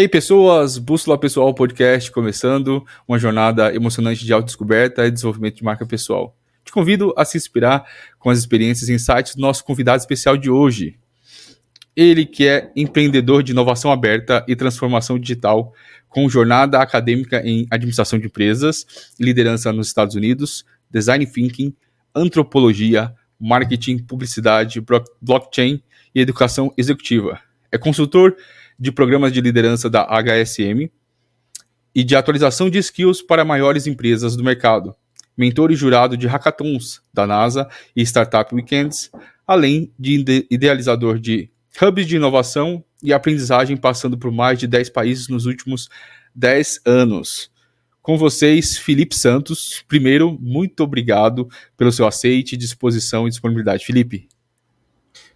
E aí, pessoas, Bússola Pessoal Podcast começando, uma jornada emocionante de autodescoberta e desenvolvimento de marca pessoal. Te convido a se inspirar com as experiências e insights do nosso convidado especial de hoje. Ele que é empreendedor de inovação aberta e transformação digital, com jornada acadêmica em administração de empresas, liderança nos Estados Unidos, design thinking, antropologia, marketing, publicidade, blockchain e educação executiva. É consultor de programas de liderança da HSM e de atualização de skills para maiores empresas do mercado, mentor e jurado de hackathons da NASA e Startup Weekends, além de idealizador de hubs de inovação e aprendizagem passando por mais de 10 países nos últimos 10 anos. Com vocês, Felipe Santos. Primeiro, muito obrigado pelo seu aceite, disposição e disponibilidade. Felipe.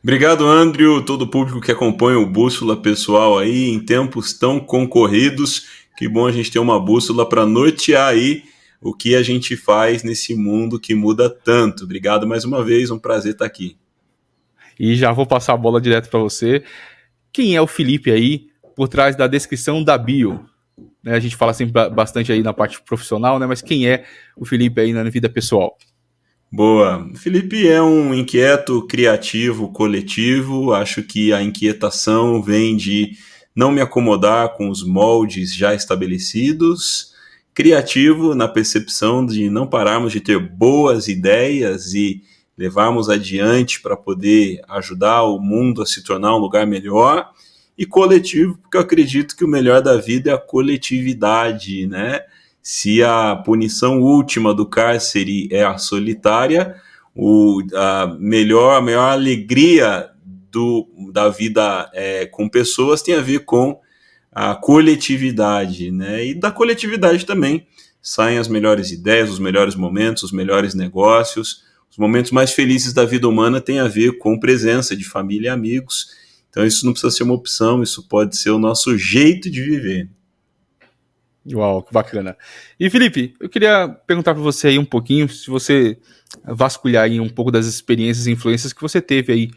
Obrigado, Andrew, todo o público que acompanha o Bússola Pessoal aí em tempos tão concorridos. Que bom a gente ter uma bússola para nortear aí o que a gente faz nesse mundo que muda tanto. Obrigado mais uma vez, um prazer estar aqui. E já vou passar a bola direto para você. Quem é o Felipe aí por trás da descrição da bio? Né, a gente fala sempre bastante aí na parte profissional, né? Mas quem é o Felipe aí na vida pessoal? Boa. Felipe é um inquieto, criativo, coletivo. Acho que a inquietação vem de não me acomodar com os moldes já estabelecidos. Criativo na percepção de não pararmos de ter boas ideias e levarmos adiante para poder ajudar o mundo a se tornar um lugar melhor. E coletivo, porque eu acredito que o melhor da vida é a coletividade, né? Se a punição última do cárcere é a solitária, o, a melhor, a maior alegria do, da vida é, com pessoas tem a ver com a coletividade, né? E da coletividade também saem as melhores ideias, os melhores momentos, os melhores negócios. Os momentos mais felizes da vida humana têm a ver com presença de família e amigos. Então isso não precisa ser uma opção, isso pode ser o nosso jeito de viver. Uau, que bacana. E Felipe, eu queria perguntar para você aí um pouquinho, se você vasculhar aí um pouco das experiências e influências que você teve aí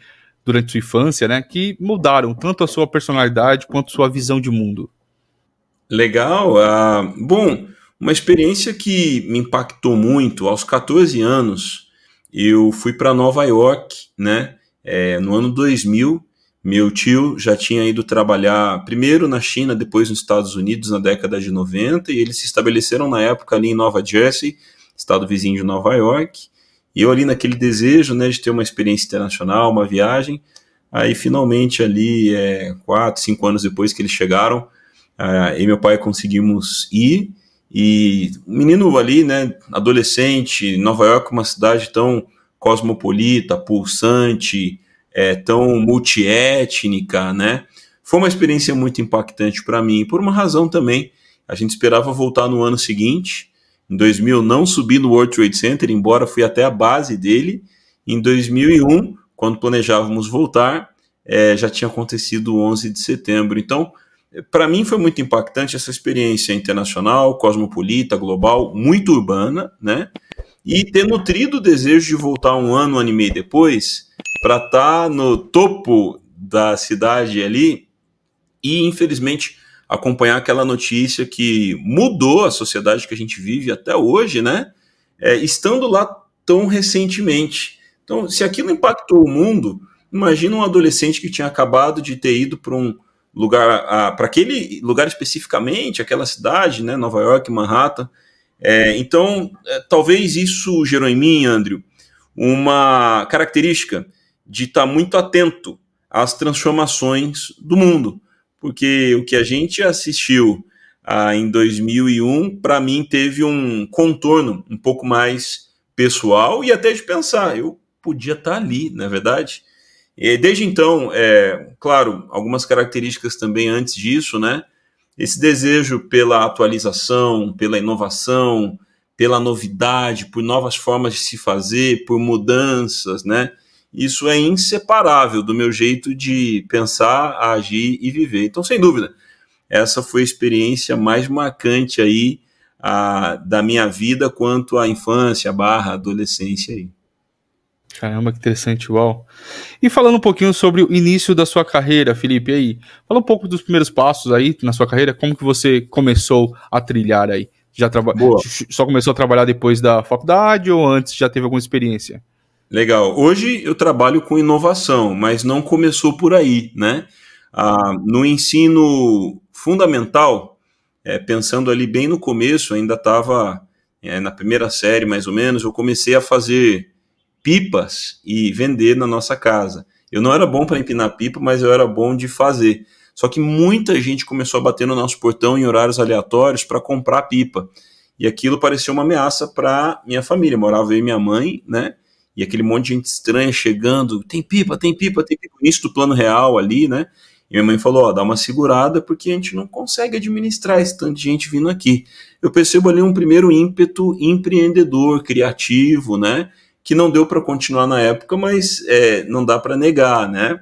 durante sua infância, né, que mudaram tanto a sua personalidade quanto a sua visão de mundo. Legal. Uh, bom, uma experiência que me impactou muito, aos 14 anos, eu fui para Nova York, né, é, no ano 2000, meu tio já tinha ido trabalhar primeiro na China, depois nos Estados Unidos na década de 90, e eles se estabeleceram na época ali em Nova Jersey, estado vizinho de Nova York. E eu ali naquele desejo né, de ter uma experiência internacional, uma viagem. Aí finalmente ali, é, quatro, cinco anos depois que eles chegaram, uh, e meu pai conseguimos ir. E menino ali, né, adolescente, Nova York, uma cidade tão cosmopolita, pulsante, é, tão multiétnica, né? Foi uma experiência muito impactante para mim, por uma razão também. A gente esperava voltar no ano seguinte. Em 2000 não subi no World Trade Center, embora fui até a base dele. Em 2001, quando planejávamos voltar, é, já tinha acontecido o 11 de setembro. Então, para mim foi muito impactante essa experiência internacional, cosmopolita, global, muito urbana, né? E ter nutrido o desejo de voltar um ano, um ano e meio depois, para estar tá no topo da cidade ali e, infelizmente, acompanhar aquela notícia que mudou a sociedade que a gente vive até hoje, né? É, estando lá tão recentemente. Então, se aquilo impactou o mundo, imagina um adolescente que tinha acabado de ter ido para um lugar, para aquele lugar especificamente, aquela cidade, né? Nova York, Manhattan. É, então, é, talvez isso gerou em mim, Andrew, uma característica de estar tá muito atento às transformações do mundo, porque o que a gente assistiu ah, em 2001, para mim, teve um contorno um pouco mais pessoal e até de pensar, eu podia estar tá ali, na é verdade. E desde então, é, claro, algumas características também antes disso, né? Esse desejo pela atualização, pela inovação, pela novidade, por novas formas de se fazer, por mudanças, né? Isso é inseparável do meu jeito de pensar, agir e viver. Então, sem dúvida, essa foi a experiência mais marcante aí a, da minha vida quanto à infância barra adolescência aí. Caramba, que interessante, uau. E falando um pouquinho sobre o início da sua carreira, Felipe, aí, fala um pouco dos primeiros passos aí na sua carreira, como que você começou a trilhar aí? Já traba... Só começou a trabalhar depois da faculdade ou antes já teve alguma experiência? Legal. Hoje eu trabalho com inovação, mas não começou por aí, né? Ah, no ensino fundamental, é, pensando ali bem no começo, ainda estava é, na primeira série mais ou menos, eu comecei a fazer pipas e vender na nossa casa. Eu não era bom para empinar pipa, mas eu era bom de fazer. Só que muita gente começou a bater no nosso portão em horários aleatórios para comprar pipa. E aquilo parecia uma ameaça para minha família. Morava e minha mãe, né? E aquele monte de gente estranha chegando, tem pipa, tem pipa, tem pipa, isso do plano real ali, né? E minha mãe falou, ó, dá uma segurada porque a gente não consegue administrar esse tanto de gente vindo aqui. Eu percebo ali um primeiro ímpeto empreendedor, criativo, né? Que não deu para continuar na época, mas é, não dá para negar, né?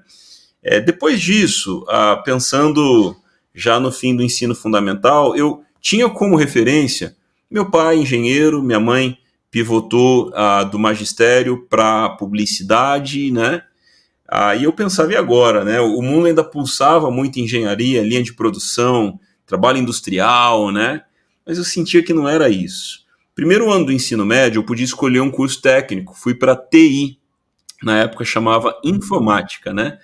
É, depois disso, pensando já no fim do ensino fundamental, eu tinha como referência meu pai, engenheiro, minha mãe, pivotou uh, do magistério para publicidade, né? Aí eu pensava, e agora, né? O mundo ainda pulsava muito engenharia, linha de produção, trabalho industrial, né? Mas eu sentia que não era isso. Primeiro ano do ensino médio, eu podia escolher um curso técnico, fui para TI, na época chamava informática, né?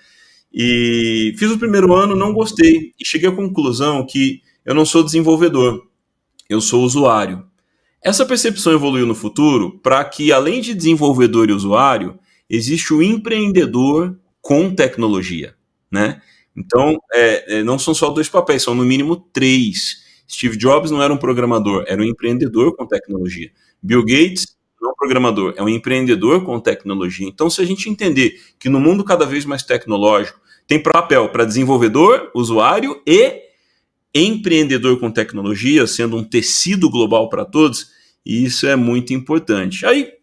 E fiz o primeiro ano, não gostei, e cheguei à conclusão que eu não sou desenvolvedor, eu sou usuário. Essa percepção evoluiu no futuro para que, além de desenvolvedor e usuário, existe o empreendedor com tecnologia, né? Então, é, é, não são só dois papéis, são no mínimo três. Steve Jobs não era um programador, era um empreendedor com tecnologia. Bill Gates não é um programador, é um empreendedor com tecnologia. Então, se a gente entender que no mundo cada vez mais tecnológico tem papel para desenvolvedor, usuário e empreendedor com tecnologia, sendo um tecido global para todos, e isso é muito importante. Aí,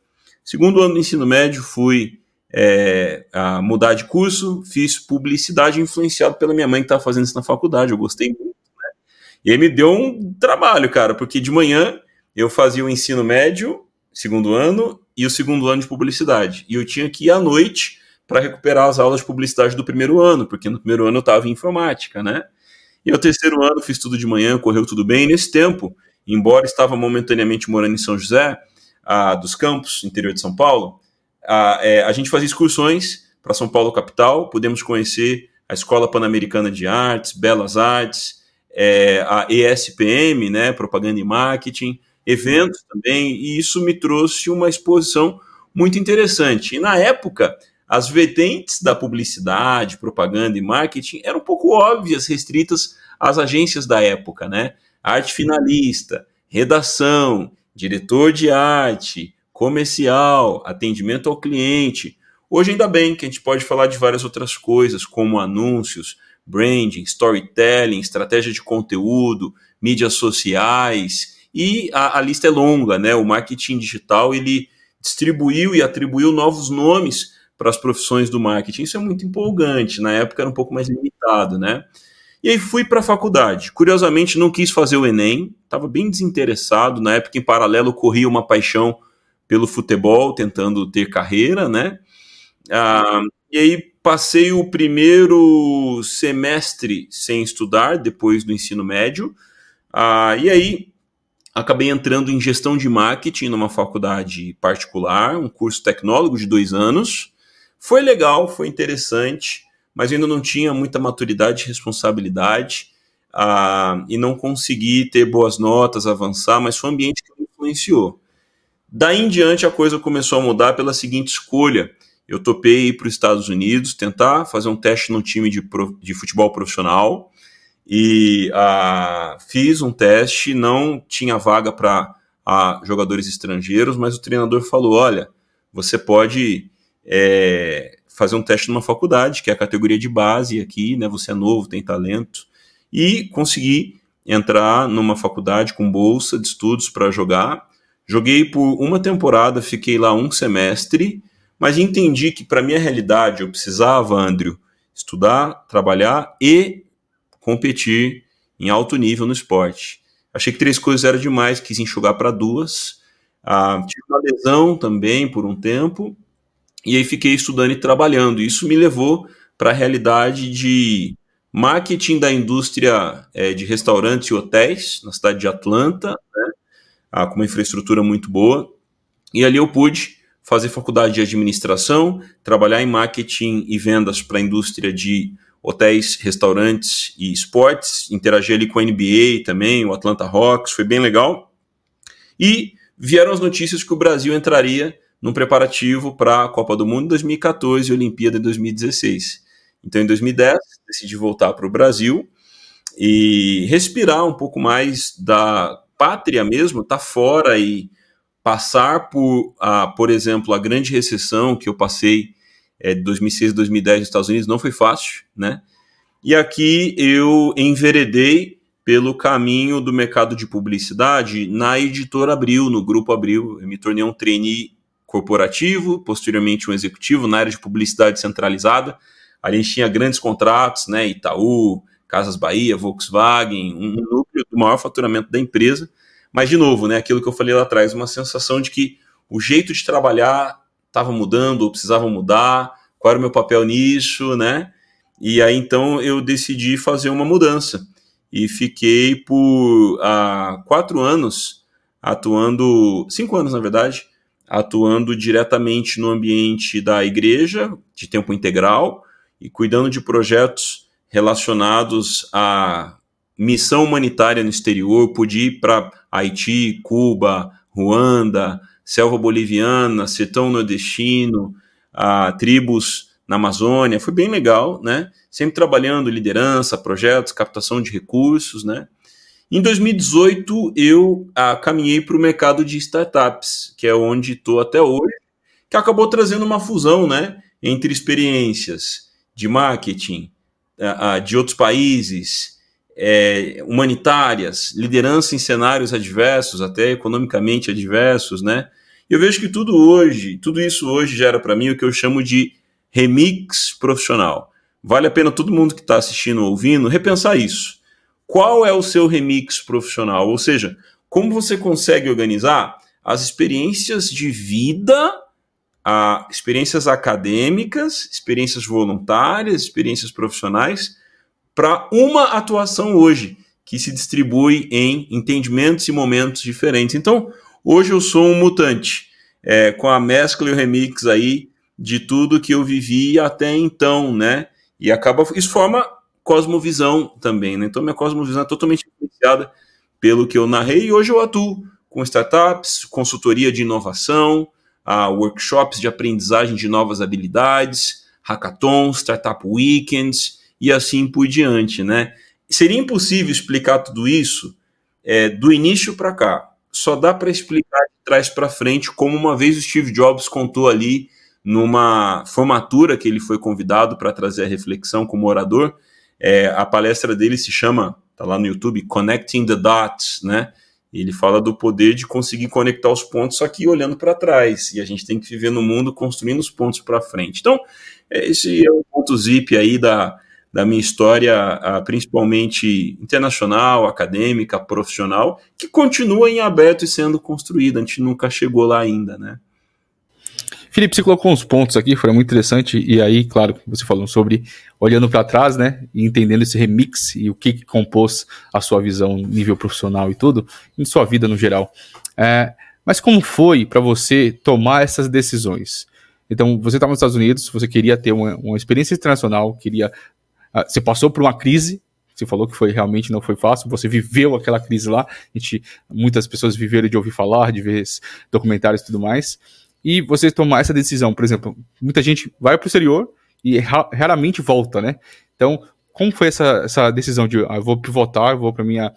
segundo ano do ensino médio, fui é, mudar de curso, fiz publicidade influenciado pela minha mãe que estava fazendo isso na faculdade, eu gostei muito. Né? E aí me deu um trabalho, cara, porque de manhã eu fazia o ensino médio, segundo ano, e o segundo ano de publicidade. E eu tinha que ir à noite para recuperar as aulas de publicidade do primeiro ano, porque no primeiro ano eu estava em informática, né? E no terceiro ano fiz tudo de manhã, correu tudo bem. E nesse tempo embora estava momentaneamente morando em São José ah, dos Campos, interior de São Paulo, ah, é, a gente fazia excursões para São Paulo capital, pudemos conhecer a Escola Pan-Americana de Artes, Belas Artes, é, a ESPM, né, Propaganda e Marketing, eventos também, e isso me trouxe uma exposição muito interessante. E na época, as vertentes da publicidade, propaganda e marketing eram um pouco óbvias, restritas às agências da época, né? Arte finalista, redação, diretor de arte, comercial, atendimento ao cliente. Hoje, ainda bem que a gente pode falar de várias outras coisas, como anúncios, branding, storytelling, estratégia de conteúdo, mídias sociais, e a, a lista é longa, né? O marketing digital ele distribuiu e atribuiu novos nomes para as profissões do marketing. Isso é muito empolgante. Na época era um pouco mais limitado, né? E aí fui para a faculdade. Curiosamente, não quis fazer o Enem, estava bem desinteressado. Na época, em paralelo, corria uma paixão pelo futebol, tentando ter carreira, né? Ah, e aí passei o primeiro semestre sem estudar, depois do ensino médio. Ah, e aí acabei entrando em gestão de marketing numa faculdade particular, um curso tecnólogo de dois anos. Foi legal, foi interessante mas ainda não tinha muita maturidade e responsabilidade uh, e não consegui ter boas notas, avançar, mas foi um ambiente que me influenciou. Daí em diante a coisa começou a mudar pela seguinte escolha. Eu topei ir para os Estados Unidos, tentar fazer um teste num time de, de futebol profissional e uh, fiz um teste, não tinha vaga para uh, jogadores estrangeiros, mas o treinador falou: olha, você pode é, fazer um teste numa faculdade, que é a categoria de base aqui, né? Você é novo, tem talento, e consegui entrar numa faculdade com bolsa de estudos para jogar. Joguei por uma temporada, fiquei lá um semestre, mas entendi que para minha realidade eu precisava, Andrew, estudar, trabalhar e competir em alto nível no esporte. Achei que três coisas era demais, quis enxugar para duas. Ah, tive uma lesão também por um tempo e aí fiquei estudando e trabalhando. Isso me levou para a realidade de marketing da indústria é, de restaurantes e hotéis na cidade de Atlanta, né, ah, com uma infraestrutura muito boa. E ali eu pude fazer faculdade de administração, trabalhar em marketing e vendas para a indústria de hotéis, restaurantes e esportes, interagir ali com a NBA também, o Atlanta Hawks, foi bem legal. E vieram as notícias que o Brasil entraria no preparativo para a Copa do Mundo em 2014 e Olimpíada em 2016. Então, em 2010, decidi voltar para o Brasil e respirar um pouco mais da pátria mesmo, tá fora e passar por, a, por exemplo, a grande recessão que eu passei é, de 2006 a 2010 nos Estados Unidos não foi fácil, né? E aqui eu enveredei pelo caminho do mercado de publicidade na editora Abril, no grupo Abril. Eu me tornei um trainee corporativo, posteriormente um executivo na área de publicidade centralizada. A gente tinha grandes contratos, né? Itaú, Casas Bahia, Volkswagen, um núcleo do maior faturamento da empresa. Mas, de novo, né, aquilo que eu falei lá atrás, uma sensação de que o jeito de trabalhar estava mudando ou precisava mudar, qual era o meu papel nisso, né? E aí então eu decidi fazer uma mudança e fiquei por há quatro anos atuando, cinco anos na verdade, atuando diretamente no ambiente da igreja de tempo integral e cuidando de projetos relacionados à missão humanitária no exterior. Pude ir para Haiti, Cuba, Ruanda, selva boliviana, sertão nordestino, a tribos na Amazônia. Foi bem legal, né? Sempre trabalhando liderança, projetos, captação de recursos, né? Em 2018, eu ah, caminhei para o mercado de startups, que é onde estou até hoje, que acabou trazendo uma fusão né, entre experiências de marketing ah, ah, de outros países, é, humanitárias, liderança em cenários adversos, até economicamente adversos, né? Eu vejo que tudo hoje, tudo isso hoje gera para mim o que eu chamo de remix profissional. Vale a pena todo mundo que está assistindo ou ouvindo repensar isso qual é o seu remix profissional? Ou seja, como você consegue organizar as experiências de vida, a, experiências acadêmicas, experiências voluntárias, experiências profissionais, para uma atuação hoje, que se distribui em entendimentos e momentos diferentes. Então, hoje eu sou um mutante, é, com a mescla e o remix aí de tudo que eu vivi até então, né? E acaba. Isso forma cosmovisão também, né? Então minha cosmovisão é totalmente influenciada pelo que eu narrei e hoje eu atuo com startups, consultoria de inovação, uh, workshops de aprendizagem de novas habilidades, hackathons, startup weekends e assim por diante, né? Seria impossível explicar tudo isso é, do início para cá. Só dá para explicar de trás para frente, como uma vez o Steve Jobs contou ali numa formatura que ele foi convidado para trazer a reflexão como orador, é, a palestra dele se chama, tá lá no YouTube, Connecting the Dots, né? Ele fala do poder de conseguir conectar os pontos, só que olhando para trás. E a gente tem que viver no mundo construindo os pontos para frente. Então, é, esse é o ponto zip aí da, da minha história, principalmente internacional, acadêmica, profissional, que continua em aberto e sendo construída. A gente nunca chegou lá ainda, né? Felipe, você colocou uns pontos aqui, foi muito interessante, e aí, claro, você falou sobre olhando para trás, né, e entendendo esse remix e o que, que, compôs a sua visão nível profissional e tudo, em sua vida no geral. É, mas como foi para você tomar essas decisões? Então, você estava nos Estados Unidos, você queria ter uma, uma experiência internacional, queria, uh, você passou por uma crise, você falou que foi realmente não foi fácil, você viveu aquela crise lá, a gente, muitas pessoas viveram de ouvir falar, de ver documentários e tudo mais e você tomar essa decisão. Por exemplo, muita gente vai para o exterior e ra raramente volta, né? Então, como foi essa, essa decisão de ah, vou pivotar, vou para minha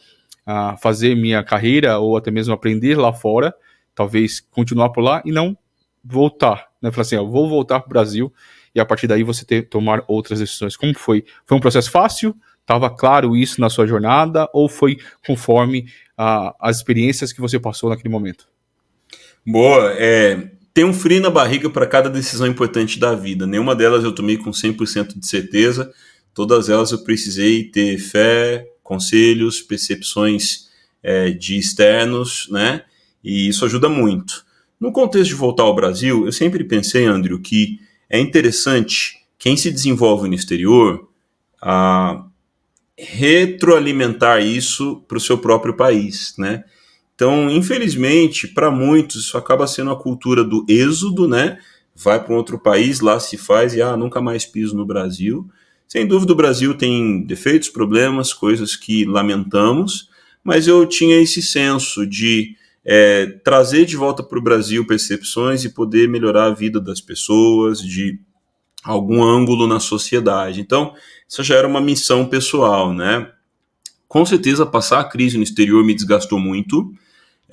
uh, fazer minha carreira ou até mesmo aprender lá fora, talvez continuar por lá e não voltar, né? Falar assim, ó, vou voltar para o Brasil e a partir daí você ter tomar outras decisões. Como foi? Foi um processo fácil? Estava claro isso na sua jornada ou foi conforme uh, as experiências que você passou naquele momento? Boa, é, tem um frio na barriga para cada decisão importante da vida. Nenhuma delas eu tomei com 100% de certeza. Todas elas eu precisei ter fé, conselhos, percepções é, de externos, né? E isso ajuda muito. No contexto de voltar ao Brasil, eu sempre pensei, Andrew, que é interessante quem se desenvolve no exterior a retroalimentar isso para o seu próprio país, né? Então, infelizmente, para muitos, isso acaba sendo a cultura do êxodo, né? Vai para um outro país, lá se faz e ah, nunca mais piso no Brasil. Sem dúvida, o Brasil tem defeitos, problemas, coisas que lamentamos, mas eu tinha esse senso de é, trazer de volta para o Brasil percepções e poder melhorar a vida das pessoas, de algum ângulo na sociedade. Então, isso já era uma missão pessoal, né? Com certeza, passar a crise no exterior me desgastou muito.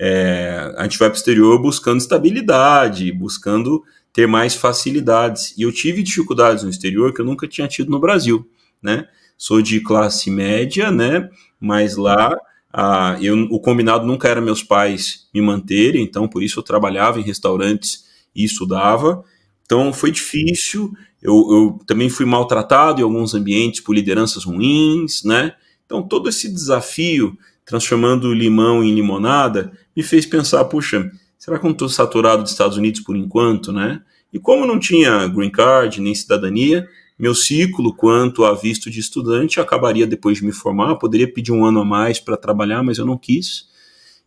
É, a gente vai para o exterior buscando estabilidade, buscando ter mais facilidades. E eu tive dificuldades no exterior que eu nunca tinha tido no Brasil, né? Sou de classe média, né? Mas lá ah, eu, o combinado nunca era meus pais me manterem, então por isso eu trabalhava em restaurantes e estudava. Então foi difícil. Eu, eu também fui maltratado em alguns ambientes por lideranças ruins, né? Então todo esse desafio, transformando limão em limonada, me fez pensar, puxa, será que eu não estou saturado dos Estados Unidos por enquanto, né? E como não tinha green card nem cidadania, meu ciclo quanto a visto de estudante acabaria depois de me formar. poderia pedir um ano a mais para trabalhar, mas eu não quis.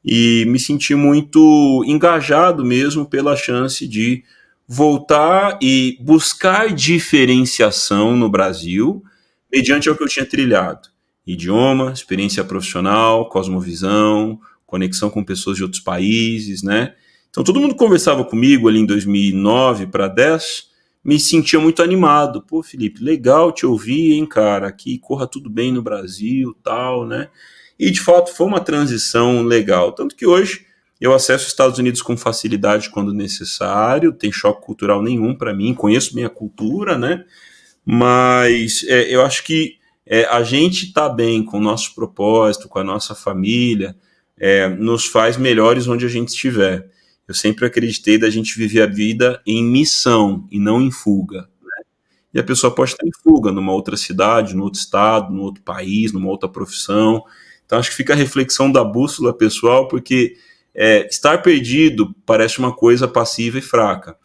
E me senti muito engajado mesmo pela chance de voltar e buscar diferenciação no Brasil mediante o que eu tinha trilhado: idioma, experiência profissional, cosmovisão, conexão com pessoas de outros países, né? Então todo mundo conversava comigo ali em 2009 para 10, me sentia muito animado. Pô, Felipe, legal te ouvir, hein, cara? Aqui corra tudo bem no Brasil, tal, né? E de fato foi uma transição legal, tanto que hoje eu acesso os Estados Unidos com facilidade quando necessário, tem choque cultural nenhum para mim, conheço minha cultura, né? Mas é, eu acho que é, a gente tá bem com o nosso propósito, com a nossa família, é, nos faz melhores onde a gente estiver. Eu sempre acreditei da gente viver a vida em missão e não em fuga. Né? E a pessoa pode estar em fuga numa outra cidade, no outro estado, no outro país, numa outra profissão. Então acho que fica a reflexão da bússola pessoal, porque é, estar perdido parece uma coisa passiva e fraca,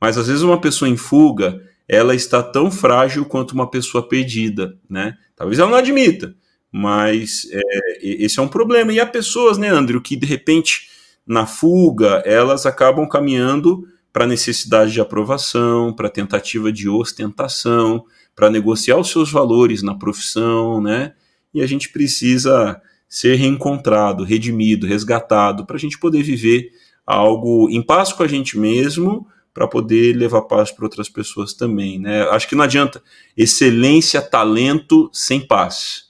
mas às vezes uma pessoa em fuga ela está tão frágil quanto uma pessoa perdida, né? Talvez ela não admita, mas é, esse é um problema. E há pessoas, né, Andrew, que de repente na fuga elas acabam caminhando para necessidade de aprovação, para tentativa de ostentação, para negociar os seus valores na profissão, né? E a gente precisa ser reencontrado, redimido, resgatado, para a gente poder viver algo em paz com a gente mesmo, para poder levar paz para outras pessoas também. Né? Acho que não adianta excelência, talento sem paz.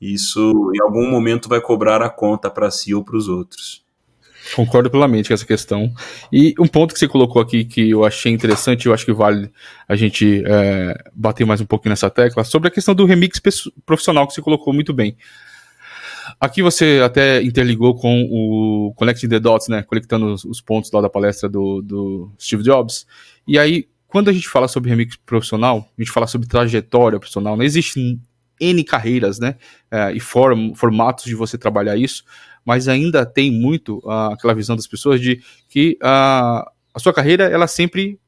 Isso em algum momento vai cobrar a conta para si ou para os outros. Concordo plenamente com essa questão. E um ponto que você colocou aqui que eu achei interessante, eu acho que vale a gente é, bater mais um pouquinho nessa tecla, sobre a questão do remix profissional que você colocou muito bem. Aqui você até interligou com o Connecting the Dots, né? Conectando os, os pontos lá da palestra do, do, Steve Jobs. E aí, quando a gente fala sobre remix profissional, a gente fala sobre trajetória profissional, não existe N carreiras, né? É, e form, formatos de você trabalhar isso, mas ainda tem muito uh, aquela visão das pessoas de que uh, a sua carreira, ela é sempre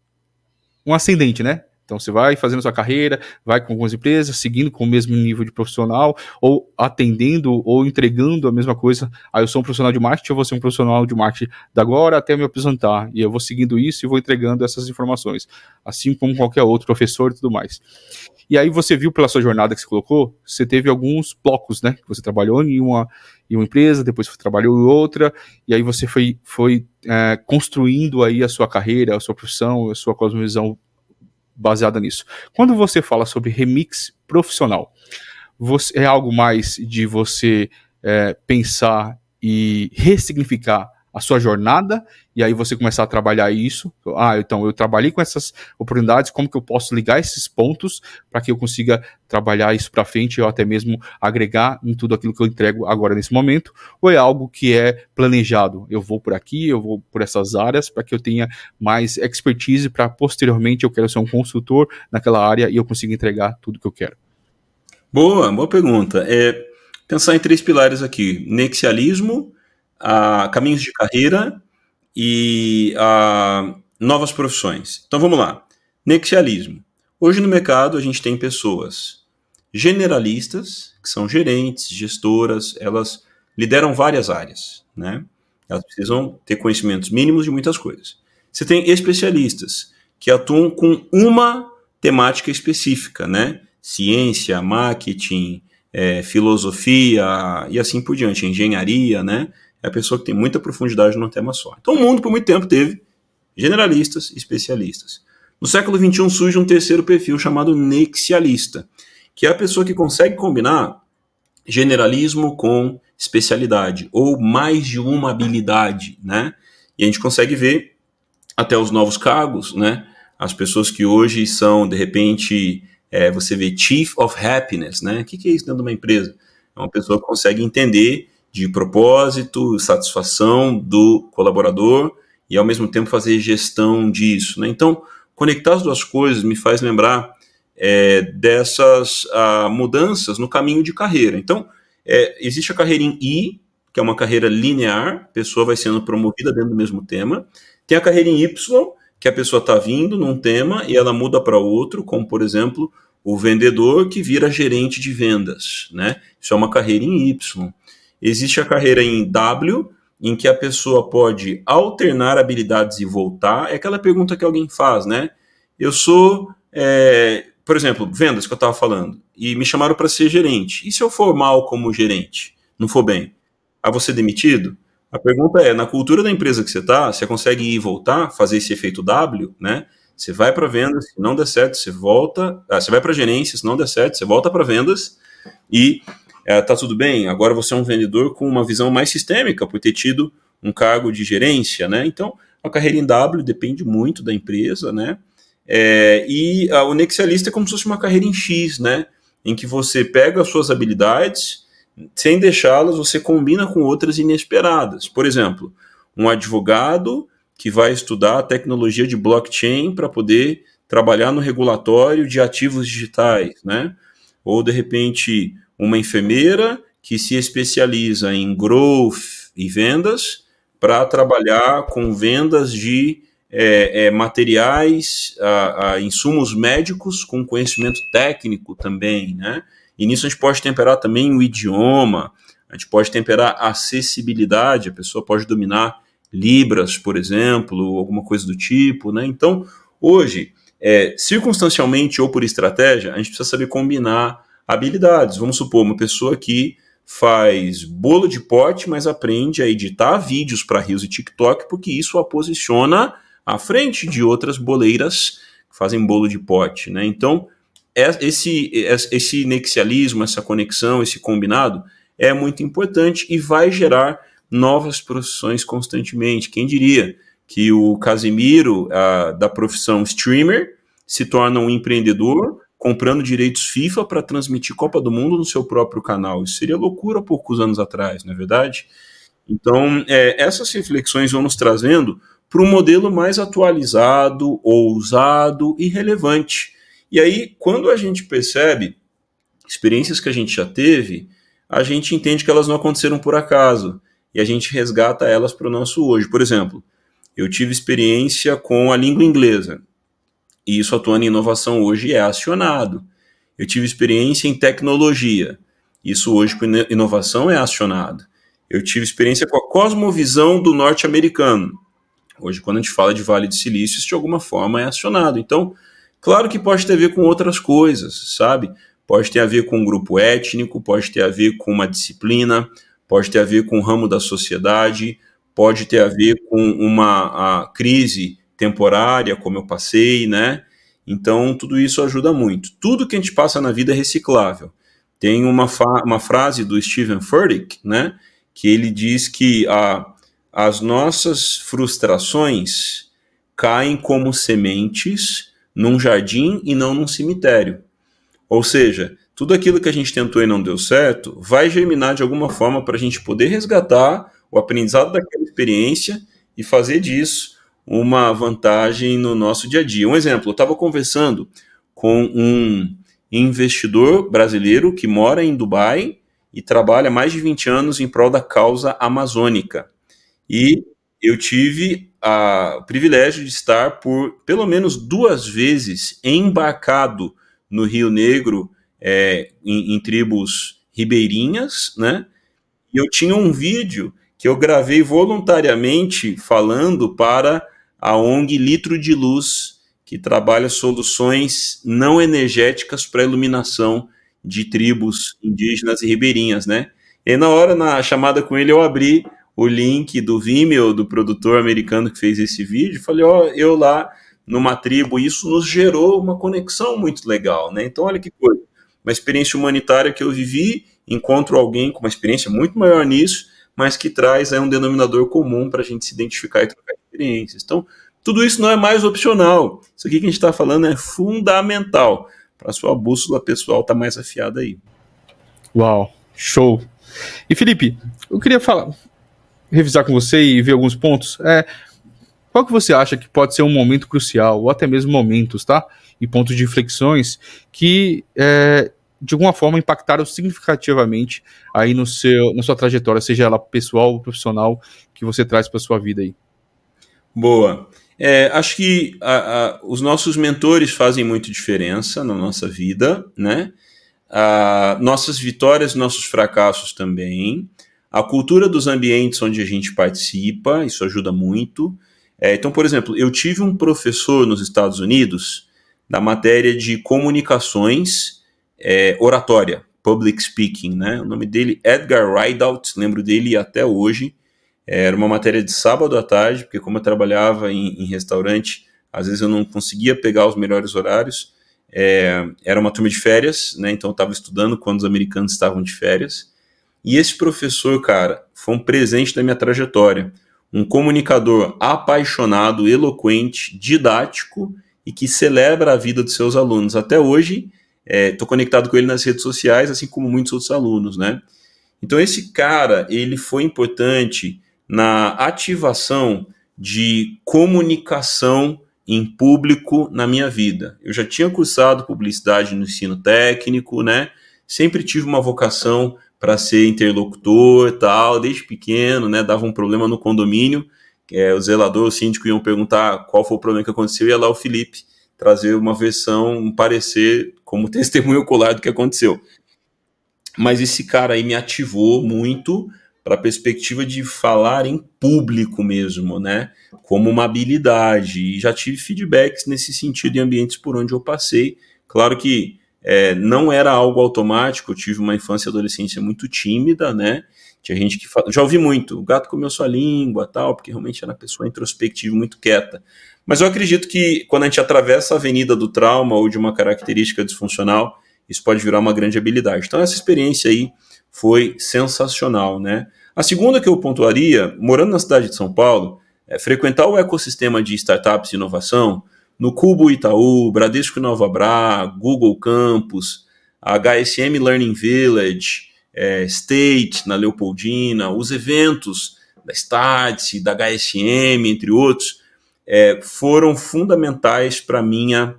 um ascendente, né? Então você vai fazendo sua carreira, vai com algumas empresas, seguindo com o mesmo nível de profissional, ou atendendo ou entregando a mesma coisa. Aí ah, eu sou um profissional de marketing, eu vou ser um profissional de marketing da agora até me apresentar. E eu vou seguindo isso e vou entregando essas informações. Assim como qualquer outro professor e tudo mais. E aí você viu pela sua jornada que você colocou, você teve alguns blocos, né? Você trabalhou em uma, em uma empresa, depois trabalhou em outra, e aí você foi, foi é, construindo aí a sua carreira, a sua profissão, a sua cosmovisão baseada nisso. Quando você fala sobre remix profissional, você, é algo mais de você é, pensar e ressignificar a sua jornada e aí você começar a trabalhar isso. Ah, então eu trabalhei com essas oportunidades, como que eu posso ligar esses pontos para que eu consiga trabalhar isso para frente ou até mesmo agregar em tudo aquilo que eu entrego agora nesse momento? Ou é algo que é planejado? Eu vou por aqui, eu vou por essas áreas para que eu tenha mais expertise para posteriormente eu quero ser um consultor naquela área e eu consiga entregar tudo que eu quero. Boa, boa pergunta. É pensar em três pilares aqui: nexialismo, a caminhos de carreira e uh, novas profissões. Então vamos lá. Nexialismo. Hoje no mercado a gente tem pessoas generalistas, que são gerentes, gestoras, elas lideram várias áreas, né? Elas precisam ter conhecimentos mínimos de muitas coisas. Você tem especialistas que atuam com uma temática específica, né? Ciência, marketing, é, filosofia e assim por diante, engenharia, né? É a pessoa que tem muita profundidade num tema só. Então o mundo por muito tempo teve generalistas e especialistas. No século XXI surge um terceiro perfil chamado nexialista, que é a pessoa que consegue combinar generalismo com especialidade, ou mais de uma habilidade, né? E a gente consegue ver até os novos cargos, né? As pessoas que hoje são, de repente, é, você vê Chief of Happiness, né? O que é isso dentro de uma empresa? É uma pessoa que consegue entender de propósito, satisfação do colaborador e ao mesmo tempo fazer gestão disso, né? Então, conectar as duas coisas me faz lembrar é, dessas uh, mudanças no caminho de carreira. Então, é, existe a carreira em I, que é uma carreira linear, a pessoa vai sendo promovida dentro do mesmo tema. Tem a carreira em Y, que a pessoa está vindo num tema e ela muda para outro, como por exemplo o vendedor que vira gerente de vendas, né? Isso é uma carreira em Y. Existe a carreira em W, em que a pessoa pode alternar habilidades e voltar. É aquela pergunta que alguém faz, né? Eu sou é, por exemplo, vendas que eu estava falando, e me chamaram para ser gerente. E se eu for mal como gerente, não for bem, a você demitido? A pergunta é, na cultura da empresa que você está, você consegue ir e voltar, fazer esse efeito W, né? Você vai para vendas, se não der certo, você volta, ah, você vai para gerência, se não der certo, você volta para vendas e é, tá tudo bem. Agora você é um vendedor com uma visão mais sistêmica por ter tido um cargo de gerência, né? Então, a carreira em W depende muito da empresa, né? É, e a, o Nexialista é como se fosse uma carreira em X, né? Em que você pega as suas habilidades, sem deixá-las, você combina com outras inesperadas. Por exemplo, um advogado que vai estudar a tecnologia de blockchain para poder trabalhar no regulatório de ativos digitais, né? Ou de repente uma enfermeira que se especializa em growth e vendas para trabalhar com vendas de é, é, materiais, a, a insumos médicos com conhecimento técnico também, né? E nisso a gente pode temperar também o idioma, a gente pode temperar a acessibilidade, a pessoa pode dominar Libras, por exemplo, alguma coisa do tipo, né? Então, hoje, é, circunstancialmente ou por estratégia, a gente precisa saber combinar habilidades. Vamos supor, uma pessoa que faz bolo de pote, mas aprende a editar vídeos para Rios e TikTok, porque isso a posiciona à frente de outras boleiras que fazem bolo de pote, né? Então, é, esse, esse nexialismo, essa conexão, esse combinado é muito importante e vai gerar novas profissões constantemente. Quem diria que o Casimiro, a, da profissão streamer, se torna um empreendedor comprando direitos FIFA para transmitir Copa do Mundo no seu próprio canal? Isso seria loucura poucos anos atrás, não é verdade? Então, é, essas reflexões vão nos trazendo para um modelo mais atualizado, ousado e relevante. E aí, quando a gente percebe experiências que a gente já teve, a gente entende que elas não aconteceram por acaso e a gente resgata elas para o nosso hoje. Por exemplo, eu tive experiência com a língua inglesa e isso atuando em inovação hoje é acionado. Eu tive experiência em tecnologia, isso hoje com inovação é acionado. Eu tive experiência com a cosmovisão do norte-americano, Hoje, quando a gente fala de Vale do Silício, isso de alguma forma é acionado. Então, claro que pode ter a ver com outras coisas, sabe? Pode ter a ver com um grupo étnico, pode ter a ver com uma disciplina, pode ter a ver com um ramo da sociedade, pode ter a ver com uma crise temporária, como eu passei, né? Então, tudo isso ajuda muito. Tudo que a gente passa na vida é reciclável. Tem uma, uma frase do Stephen Furtick, né? Que ele diz que a as nossas frustrações caem como sementes num jardim e não num cemitério. Ou seja, tudo aquilo que a gente tentou e não deu certo vai germinar de alguma forma para a gente poder resgatar o aprendizado daquela experiência e fazer disso uma vantagem no nosso dia a dia. Um exemplo, eu estava conversando com um investidor brasileiro que mora em Dubai e trabalha mais de 20 anos em prol da causa amazônica. E eu tive a, o privilégio de estar por pelo menos duas vezes embarcado no Rio Negro é, em, em tribos ribeirinhas, né? E eu tinha um vídeo que eu gravei voluntariamente falando para a ONG Litro de Luz, que trabalha soluções não energéticas para iluminação de tribos indígenas e ribeirinhas, né? E na hora, na chamada com ele, eu abri o link do Vimeo, do produtor americano que fez esse vídeo, falei, ó, oh, eu lá numa tribo, isso nos gerou uma conexão muito legal, né? Então, olha que coisa, uma experiência humanitária que eu vivi, encontro alguém com uma experiência muito maior nisso, mas que traz aí um denominador comum para a gente se identificar e trocar experiências. Então, tudo isso não é mais opcional. Isso aqui que a gente está falando é fundamental para a sua bússola pessoal estar tá mais afiada aí. Uau, show! E Felipe, eu queria falar, revisar com você e ver alguns pontos. É, qual que você acha que pode ser um momento crucial, ou até mesmo momentos, tá? E pontos de inflexões que é, de alguma forma impactaram significativamente aí no seu, na sua trajetória, seja ela pessoal ou profissional, que você traz para sua vida aí? Boa. É, acho que a, a, os nossos mentores fazem muito diferença na nossa vida, né? A, nossas vitórias, nossos fracassos também. A cultura dos ambientes onde a gente participa, isso ajuda muito. É, então, por exemplo, eu tive um professor nos Estados Unidos da matéria de comunicações é, oratória, public speaking, né? O nome dele Edgar Rideout, lembro dele até hoje. Era uma matéria de sábado à tarde, porque como eu trabalhava em, em restaurante, às vezes eu não conseguia pegar os melhores horários. É, era uma turma de férias, né? Então eu estava estudando quando os americanos estavam de férias. E esse professor, cara, foi um presente da minha trajetória. Um comunicador apaixonado, eloquente, didático e que celebra a vida dos seus alunos. Até hoje, estou é, conectado com ele nas redes sociais, assim como muitos outros alunos, né? Então esse cara, ele foi importante na ativação de comunicação em público na minha vida. Eu já tinha cursado publicidade no ensino técnico, né? Sempre tive uma vocação para ser interlocutor, tal, desde pequeno, né? Dava um problema no condomínio, é, o zelador, o síndico iam perguntar qual foi o problema que aconteceu, e ia lá o Felipe trazer uma versão, um parecer como testemunho ocular do que aconteceu. Mas esse cara aí me ativou muito para a perspectiva de falar em público mesmo, né? Como uma habilidade. E já tive feedbacks nesse sentido em ambientes por onde eu passei. Claro que é, não era algo automático, eu tive uma infância e adolescência muito tímida, né? Tinha gente que fala, já ouvi muito, o gato comeu sua língua, tal, porque realmente era uma pessoa introspectiva, muito quieta. Mas eu acredito que quando a gente atravessa a avenida do trauma ou de uma característica disfuncional, isso pode virar uma grande habilidade. Então essa experiência aí foi sensacional, né? A segunda que eu pontuaria, morando na cidade de São Paulo, é frequentar o ecossistema de startups e inovação, no Cubo Itaú, Bradesco Nova Bra, Google Campus, HSM Learning Village, é, State, na Leopoldina, os eventos da Start, da HSM, entre outros, é, foram fundamentais para minha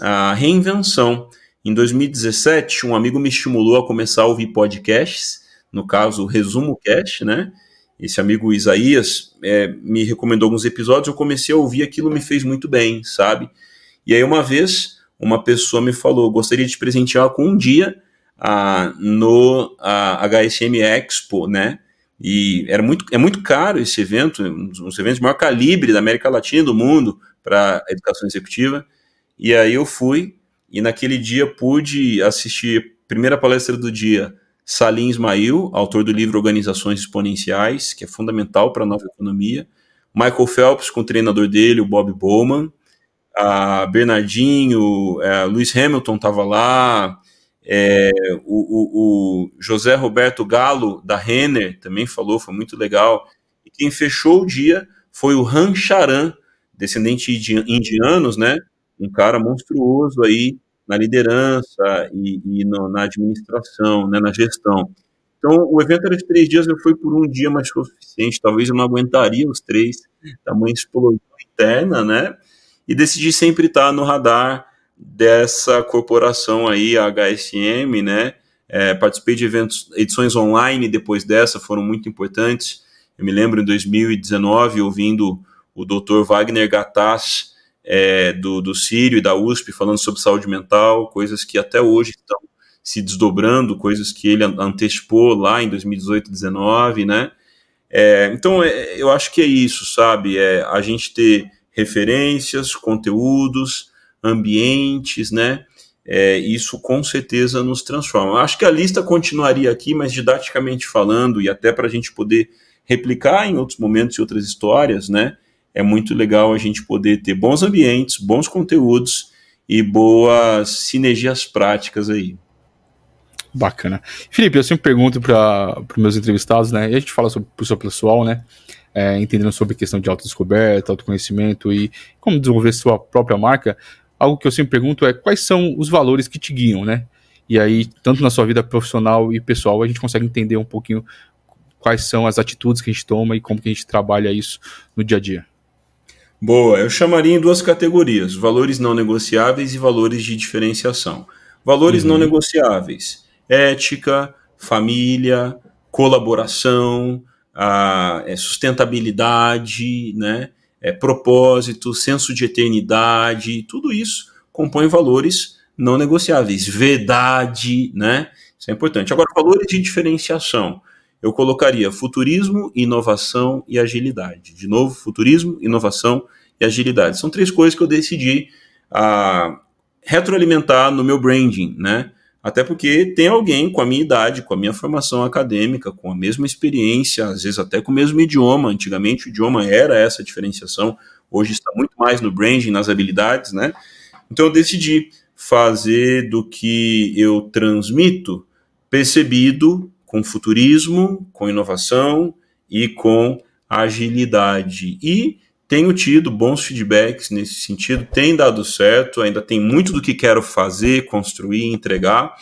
a reinvenção. Em 2017, um amigo me estimulou a começar a ouvir podcasts, no caso, o Resumo Cast, né? Esse amigo Isaías é, me recomendou alguns episódios, eu comecei a ouvir aquilo, me fez muito bem, sabe? E aí, uma vez, uma pessoa me falou: gostaria de te presentear com um dia ah, no ah, HSM Expo, né? E era muito, é muito caro esse evento, um dos eventos de maior calibre da América Latina do mundo para a educação executiva. E aí eu fui, e naquele dia pude assistir a primeira palestra do dia, Salim Ismail, autor do livro Organizações Exponenciais, que é fundamental para a nova economia. Michael Phelps, com o treinador dele, o Bob Bowman. A Bernardinho, a é, Lewis Hamilton estava lá, é, o, o, o, José Roberto Galo, da Renner, também falou, foi muito legal. E quem fechou o dia foi o Han Charan, descendente de indianos, né? Um cara monstruoso aí na liderança e, e no, na administração, né, na gestão. Então, o evento era de três dias, eu fui por um dia, mas foi o suficiente. Talvez eu não aguentaria os três, tamanho explosão interna, né? E decidi sempre estar no radar dessa corporação aí, a HSM, né? É, participei de eventos, edições online depois dessa, foram muito importantes. Eu me lembro em 2019 ouvindo o Dr. Wagner Gattas é, do, do Sírio e da USP falando sobre saúde mental, coisas que até hoje estão se desdobrando, coisas que ele antecipou lá em 2018, 2019, né? É, então, é, eu acho que é isso, sabe? É a gente ter referências, conteúdos, ambientes, né? É, isso com certeza nos transforma. Eu acho que a lista continuaria aqui, mas didaticamente falando, e até para a gente poder replicar em outros momentos e outras histórias, né? É muito legal a gente poder ter bons ambientes, bons conteúdos e boas sinergias práticas aí. Bacana. Felipe, eu sempre pergunto para os meus entrevistados, né? E a gente fala sobre o seu pessoal, né? É, entendendo sobre questão de autodescoberta, autoconhecimento e como desenvolver sua própria marca. Algo que eu sempre pergunto é quais são os valores que te guiam, né? E aí, tanto na sua vida profissional e pessoal, a gente consegue entender um pouquinho quais são as atitudes que a gente toma e como que a gente trabalha isso no dia a dia. Boa, eu chamaria em duas categorias: valores não negociáveis e valores de diferenciação. Valores uhum. não negociáveis ética, família, colaboração, a, é, sustentabilidade, né, é, propósito, senso de eternidade, tudo isso compõe valores não negociáveis. Verdade, né? Isso é importante. Agora, valores de diferenciação. Eu colocaria futurismo, inovação e agilidade. De novo, futurismo, inovação e agilidade. São três coisas que eu decidi a, retroalimentar no meu branding, né? Até porque tem alguém com a minha idade, com a minha formação acadêmica, com a mesma experiência, às vezes até com o mesmo idioma. Antigamente o idioma era essa diferenciação, hoje está muito mais no branding, nas habilidades, né? Então eu decidi fazer do que eu transmito percebido com futurismo, com inovação e com agilidade. E tenho tido bons feedbacks nesse sentido, tem dado certo, ainda tem muito do que quero fazer, construir, entregar,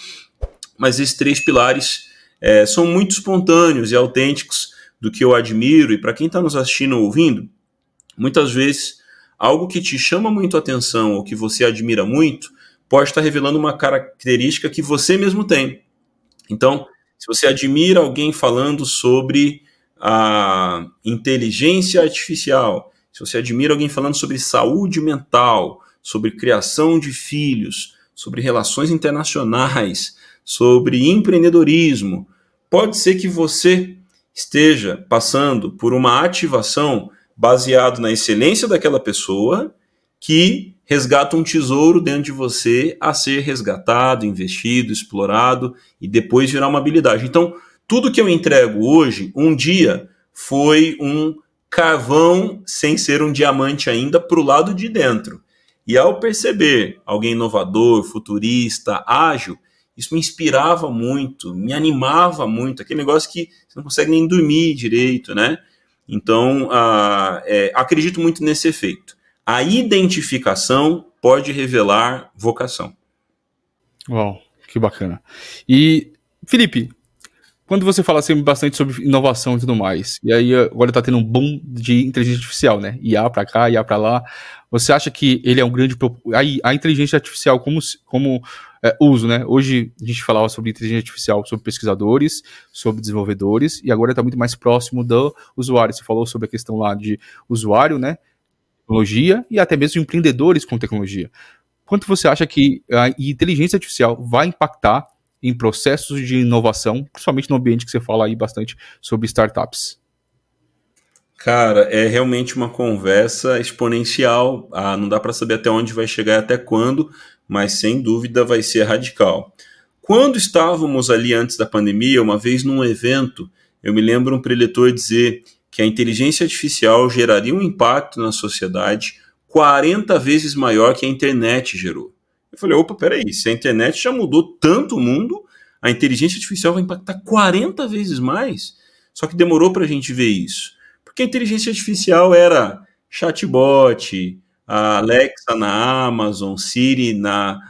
mas esses três pilares é, são muito espontâneos e autênticos do que eu admiro, e para quem está nos assistindo ou ouvindo, muitas vezes algo que te chama muito a atenção ou que você admira muito pode estar revelando uma característica que você mesmo tem. Então, se você admira alguém falando sobre a inteligência artificial, se você admira alguém falando sobre saúde mental, sobre criação de filhos, sobre relações internacionais, sobre empreendedorismo, pode ser que você esteja passando por uma ativação baseado na excelência daquela pessoa que resgata um tesouro dentro de você a ser resgatado, investido, explorado e depois virar uma habilidade. Então, tudo que eu entrego hoje, um dia foi um carvão sem ser um diamante ainda para o lado de dentro. E ao perceber alguém inovador, futurista, ágil, isso me inspirava muito, me animava muito, aquele negócio que você não consegue nem dormir direito, né? Então, uh, é, acredito muito nesse efeito. A identificação pode revelar vocação. Uau, que bacana. E, Felipe, quando você fala assim, bastante sobre inovação e tudo mais, e aí agora está tendo um boom de inteligência artificial, né? IA para cá, IA para lá. Você acha que ele é um grande. A, a inteligência artificial como, como é, uso, né? Hoje a gente falava sobre inteligência artificial, sobre pesquisadores, sobre desenvolvedores, e agora está muito mais próximo do usuário. Você falou sobre a questão lá de usuário, né? Tecnologia e até mesmo empreendedores com tecnologia. Quanto você acha que a inteligência artificial vai impactar em processos de inovação, principalmente no ambiente que você fala aí bastante sobre startups? Cara, é realmente uma conversa exponencial. Ah, não dá para saber até onde vai chegar e até quando, mas sem dúvida vai ser radical. Quando estávamos ali antes da pandemia, uma vez num evento, eu me lembro um preletor dizer que a inteligência artificial geraria um impacto na sociedade 40 vezes maior que a internet gerou. Eu falei, opa, peraí, se a internet já mudou tanto o mundo, a inteligência artificial vai impactar 40 vezes mais. Só que demorou para a gente ver isso. Porque a inteligência artificial era chatbot, a Alexa na Amazon, Siri na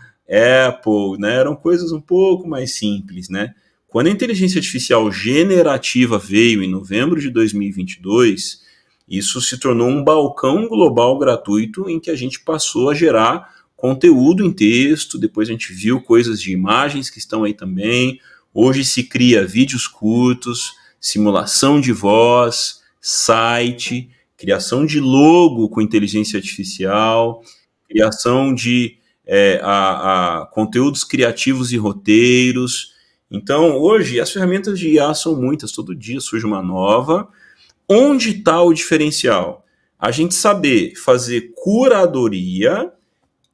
Apple, né? Eram coisas um pouco mais simples, né? Quando a inteligência artificial generativa veio em novembro de 2022, isso se tornou um balcão global gratuito em que a gente passou a gerar conteúdo em texto, depois a gente viu coisas de imagens que estão aí também. Hoje se cria vídeos curtos, simulação de voz, site, criação de logo com inteligência artificial, criação de é, a, a conteúdos criativos e roteiros. Então, hoje, as ferramentas de IA são muitas, todo dia surge uma nova. Onde está o diferencial? A gente saber fazer curadoria,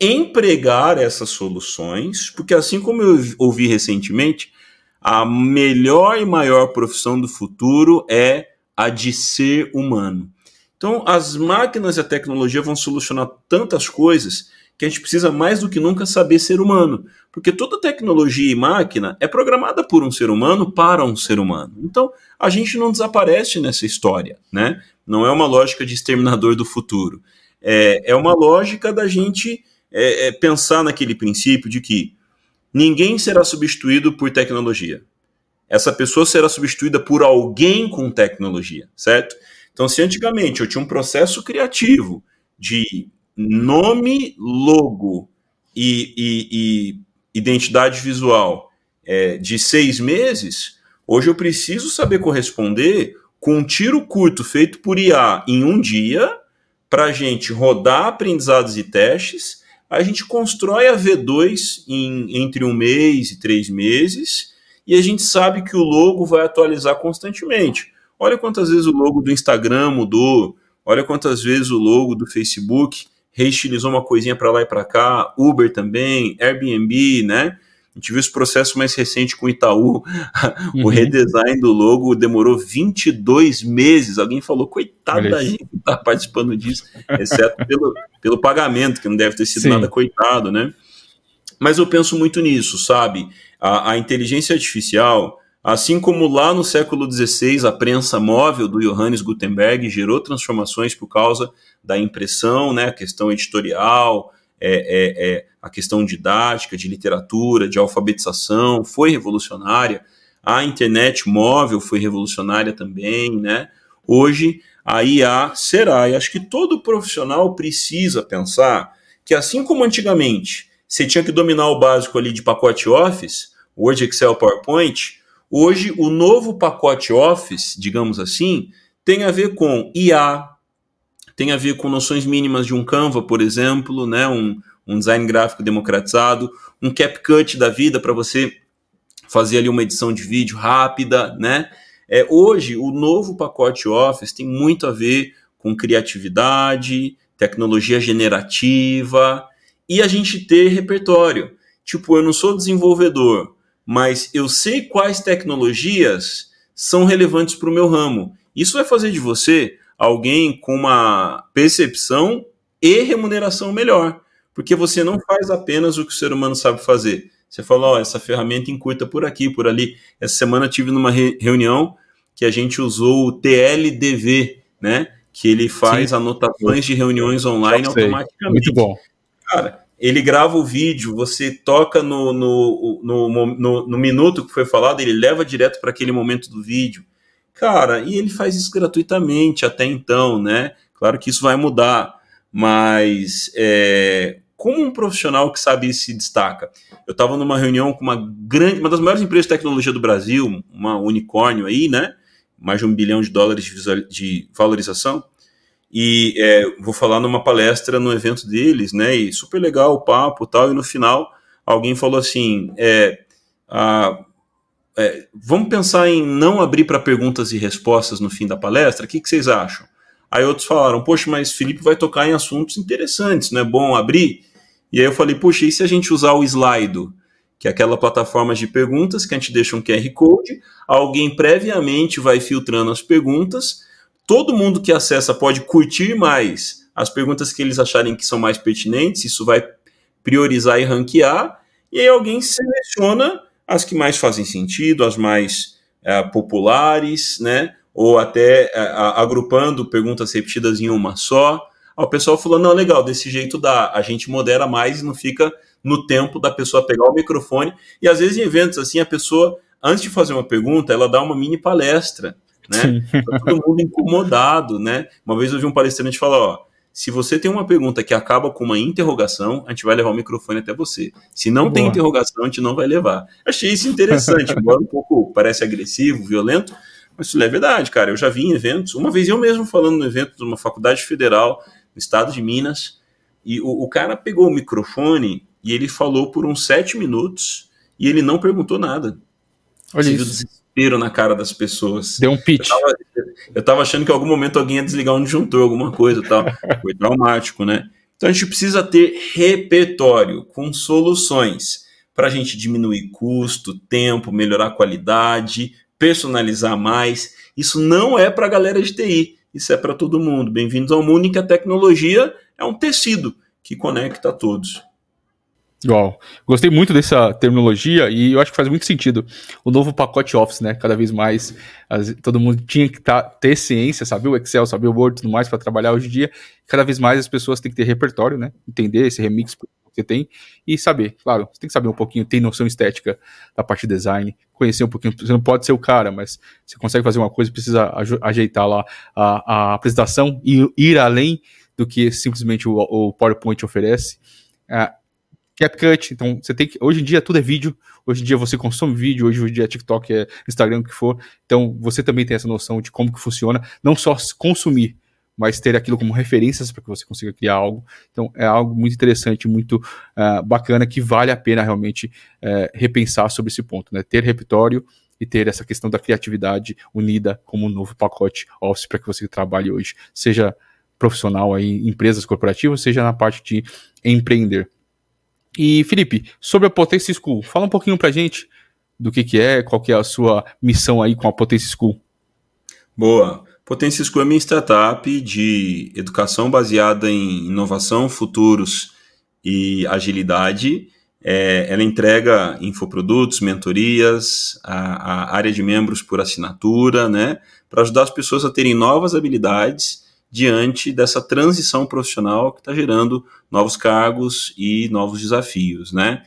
empregar essas soluções, porque assim como eu ouvi recentemente, a melhor e maior profissão do futuro é a de ser humano. Então, as máquinas e a tecnologia vão solucionar tantas coisas que a gente precisa mais do que nunca saber ser humano. Porque toda tecnologia e máquina é programada por um ser humano para um ser humano. Então, a gente não desaparece nessa história, né? Não é uma lógica de exterminador do futuro. É, é uma lógica da gente é, é pensar naquele princípio de que ninguém será substituído por tecnologia. Essa pessoa será substituída por alguém com tecnologia, certo? Então, se antigamente eu tinha um processo criativo de nome, logo e, e, e identidade visual é, de seis meses, hoje eu preciso saber corresponder com um tiro curto feito por IA em um dia para a gente rodar aprendizados e testes. A gente constrói a V2 em, entre um mês e três meses e a gente sabe que o logo vai atualizar constantemente. Olha quantas vezes o logo do Instagram mudou, olha quantas vezes o logo do Facebook reestilizou uma coisinha para lá e para cá, Uber também, Airbnb, né? A gente viu esse processo mais recente com o Itaú, uhum. o redesign do logo demorou 22 meses. Alguém falou, coitado da gente que está participando disso, exceto pelo, pelo pagamento, que não deve ter sido Sim. nada coitado, né? Mas eu penso muito nisso, sabe? A, a inteligência artificial, Assim como lá no século XVI a prensa móvel do Johannes Gutenberg gerou transformações por causa da impressão, né, a questão editorial, é, é, é, a questão didática, de literatura, de alfabetização, foi revolucionária. A internet móvel foi revolucionária também, né? Hoje a IA será, e acho que todo profissional precisa pensar que assim como antigamente você tinha que dominar o básico ali de pacote Office, Word, Excel, PowerPoint, Hoje, o novo pacote Office, digamos assim, tem a ver com IA, tem a ver com noções mínimas de um Canva, por exemplo, né? um, um design gráfico democratizado, um CapCut da vida para você fazer ali uma edição de vídeo rápida, né? É, hoje, o novo pacote Office tem muito a ver com criatividade, tecnologia generativa e a gente ter repertório. Tipo, eu não sou desenvolvedor, mas eu sei quais tecnologias são relevantes para o meu ramo. Isso vai fazer de você alguém com uma percepção e remuneração melhor, porque você não faz apenas o que o ser humano sabe fazer. Você fala, ó, essa ferramenta encurta por aqui, por ali. Essa semana tive numa re reunião que a gente usou o TLDV, né? Que ele faz Sim. anotações de reuniões online automaticamente. Muito bom. Cara, ele grava o vídeo, você toca no, no, no, no, no minuto que foi falado, ele leva direto para aquele momento do vídeo. Cara, e ele faz isso gratuitamente até então, né? Claro que isso vai mudar, mas é, como um profissional que sabe se destaca? Eu estava numa reunião com uma grande, uma das maiores empresas de tecnologia do Brasil, uma unicórnio aí, né? Mais de um bilhão de dólares de, de valorização e é, vou falar numa palestra no evento deles, né? E super legal o papo tal. E no final alguém falou assim: é, a, é, vamos pensar em não abrir para perguntas e respostas no fim da palestra. O que, que, vocês acham? Aí outros falaram: Poxa, mas Felipe vai tocar em assuntos interessantes, não é bom abrir? E aí eu falei: Poxa, e se a gente usar o Slido? Que é aquela plataforma de perguntas que a gente deixa um QR Code, alguém previamente vai filtrando as perguntas todo mundo que acessa pode curtir mais as perguntas que eles acharem que são mais pertinentes, isso vai priorizar e ranquear, e aí alguém seleciona as que mais fazem sentido, as mais é, populares, né? Ou até é, agrupando perguntas repetidas em uma só. Aí o pessoal falou: não, legal, desse jeito dá, a gente modera mais e não fica no tempo da pessoa pegar o microfone. E às vezes em eventos assim, a pessoa, antes de fazer uma pergunta, ela dá uma mini palestra né? Tá todo mundo incomodado, né? Uma vez eu vi um palestrante falar, ó, se você tem uma pergunta que acaba com uma interrogação, a gente vai levar o microfone até você. Se não Boa. tem interrogação, a gente não vai levar. Achei isso interessante, embora um pouco parece agressivo, violento, Mas isso é verdade, cara. Eu já vi em eventos, uma vez eu mesmo falando no evento de uma faculdade federal no estado de Minas, e o, o cara pegou o microfone e ele falou por uns sete minutos e ele não perguntou nada. Olha Você isso. Viu o desespero na cara das pessoas. Deu um pitch. Eu tava, eu tava achando que em algum momento alguém ia desligar um disjuntor, alguma coisa tal. Foi traumático, né? Então a gente precisa ter repertório com soluções para a gente diminuir custo, tempo, melhorar a qualidade, personalizar mais. Isso não é para a galera de TI, isso é para todo mundo. Bem-vindos ao mundo em que a tecnologia é um tecido que conecta a todos. Igual. Gostei muito dessa terminologia e eu acho que faz muito sentido. O novo pacote Office, né? Cada vez mais as, todo mundo tinha que tá, ter ciência, saber o Excel, saber o Word e tudo mais para trabalhar hoje em dia. Cada vez mais as pessoas têm que ter repertório, né? Entender esse remix que você tem e saber. Claro, você tem que saber um pouquinho, ter noção estética da parte de design, conhecer um pouquinho. Você não pode ser o cara, mas você consegue fazer uma coisa, precisa ajeitar lá a, a apresentação e ir além do que simplesmente o, o PowerPoint oferece. Uh, CapCut, então você tem que. Hoje em dia tudo é vídeo, hoje em dia você consome vídeo, hoje em dia é TikTok, é Instagram, o que for. Então você também tem essa noção de como que funciona, não só consumir, mas ter aquilo como referências para que você consiga criar algo. Então é algo muito interessante, muito uh, bacana, que vale a pena realmente uh, repensar sobre esse ponto, né? Ter repertório e ter essa questão da criatividade unida como um novo pacote Office para que você trabalhe hoje, seja profissional aí em empresas corporativas, seja na parte de empreender. E Felipe, sobre a Potência School, fala um pouquinho pra gente do que, que é, qual que é a sua missão aí com a Potência School. Boa. Potência School é minha startup de educação baseada em inovação, futuros e agilidade. É, ela entrega infoprodutos, mentorias, a, a área de membros por assinatura, né, para ajudar as pessoas a terem novas habilidades diante dessa transição profissional que está gerando novos cargos e novos desafios, né?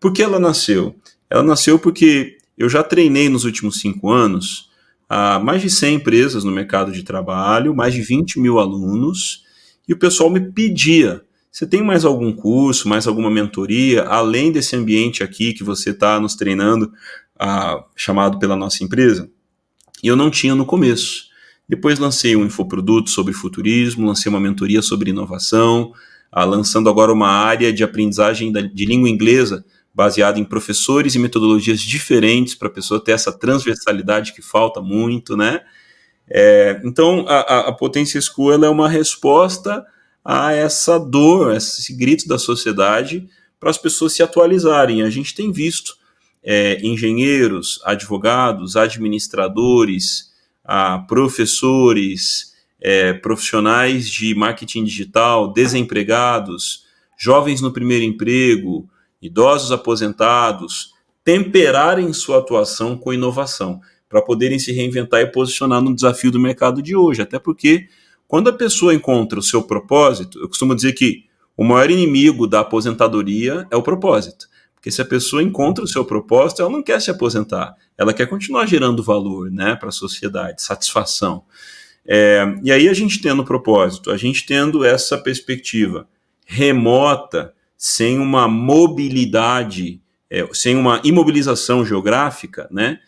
Por que ela nasceu? Ela nasceu porque eu já treinei nos últimos cinco anos a mais de 100 empresas no mercado de trabalho, mais de 20 mil alunos, e o pessoal me pedia: você tem mais algum curso, mais alguma mentoria, além desse ambiente aqui que você está nos treinando, ah, chamado pela nossa empresa? E eu não tinha no começo. Depois lancei um infoproduto sobre futurismo, lancei uma mentoria sobre inovação, ah, lançando agora uma área de aprendizagem de língua inglesa baseada em professores e metodologias diferentes para a pessoa ter essa transversalidade que falta muito, né? É, então, a, a Potência School é uma resposta a essa dor, a esse grito da sociedade para as pessoas se atualizarem. A gente tem visto é, engenheiros, advogados, administradores, a professores, é, profissionais de marketing digital, desempregados, jovens no primeiro emprego, idosos aposentados, temperarem sua atuação com inovação, para poderem se reinventar e posicionar no desafio do mercado de hoje. Até porque, quando a pessoa encontra o seu propósito, eu costumo dizer que o maior inimigo da aposentadoria é o propósito. Porque se a pessoa encontra o seu propósito, ela não quer se aposentar, ela quer continuar gerando valor né, para a sociedade, satisfação. É, e aí a gente tendo o propósito, a gente tendo essa perspectiva remota, sem uma mobilidade, é, sem uma imobilização geográfica, né?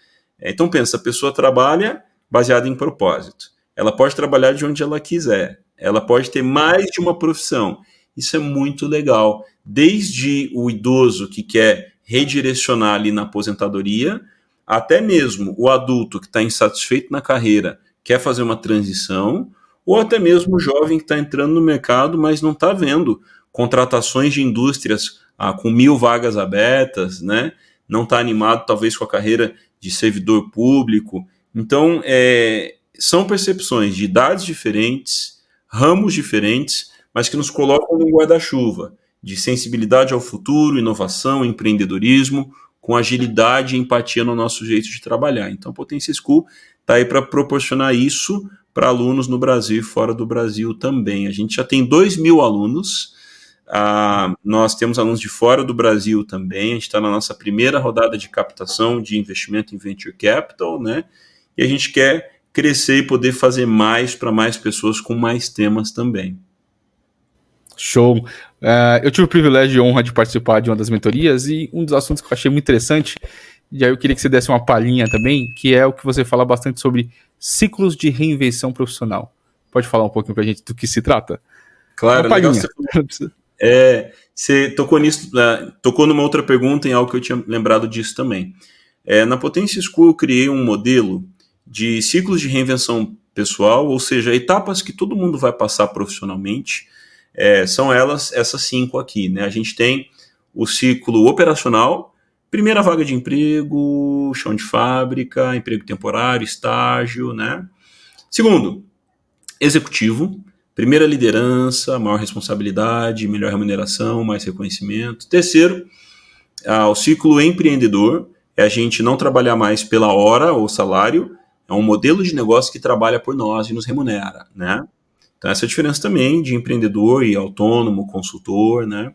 Então pensa, a pessoa trabalha baseada em propósito. Ela pode trabalhar de onde ela quiser. Ela pode ter mais de uma profissão. Isso é muito legal desde o idoso que quer redirecionar ali na aposentadoria, até mesmo o adulto que está insatisfeito na carreira, quer fazer uma transição, ou até mesmo o jovem que está entrando no mercado, mas não está vendo contratações de indústrias ah, com mil vagas abertas, né? não está animado talvez com a carreira de servidor público. Então, é, são percepções de idades diferentes, ramos diferentes, mas que nos colocam no guarda-chuva de sensibilidade ao futuro, inovação, empreendedorismo, com agilidade e empatia no nosso jeito de trabalhar. Então, a Potência School está aí para proporcionar isso para alunos no Brasil e fora do Brasil também. A gente já tem 2 mil alunos, ah, nós temos alunos de fora do Brasil também, a gente está na nossa primeira rodada de captação de investimento em Venture Capital, né? E a gente quer crescer e poder fazer mais para mais pessoas com mais temas também. Show. Uh, eu tive o privilégio e honra de participar de uma das mentorias e um dos assuntos que eu achei muito interessante E aí eu queria que você desse uma palhinha também, que é o que você fala bastante sobre ciclos de reinvenção profissional. Pode falar um pouquinho para a gente do que se trata? Claro, legal você, é, você tocou nisso, né, tocou numa outra pergunta em algo que eu tinha lembrado disso também. É, na Potência School eu criei um modelo de ciclos de reinvenção pessoal, ou seja, etapas que todo mundo vai passar profissionalmente. É, são elas, essas cinco aqui. Né? A gente tem o ciclo operacional, primeira vaga de emprego, chão de fábrica, emprego temporário, estágio, né? Segundo, executivo, primeira liderança, maior responsabilidade, melhor remuneração, mais reconhecimento. Terceiro, ah, o ciclo empreendedor, é a gente não trabalhar mais pela hora ou salário, é um modelo de negócio que trabalha por nós e nos remunera, né? Então essa é a diferença também de empreendedor e autônomo, consultor, né?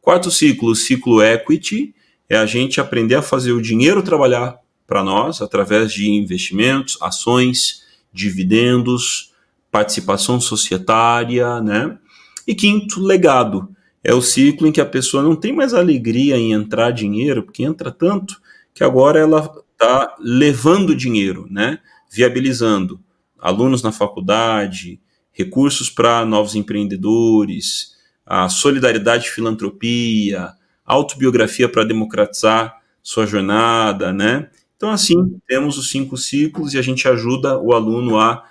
Quarto ciclo, o ciclo equity, é a gente aprender a fazer o dinheiro trabalhar para nós através de investimentos, ações, dividendos, participação societária, né? E quinto, legado. É o ciclo em que a pessoa não tem mais alegria em entrar dinheiro, porque entra tanto que agora ela está levando dinheiro, né? viabilizando alunos na faculdade, recursos para novos empreendedores, a solidariedade e filantropia, autobiografia para democratizar sua jornada, né? Então, assim, temos os cinco ciclos e a gente ajuda o aluno a,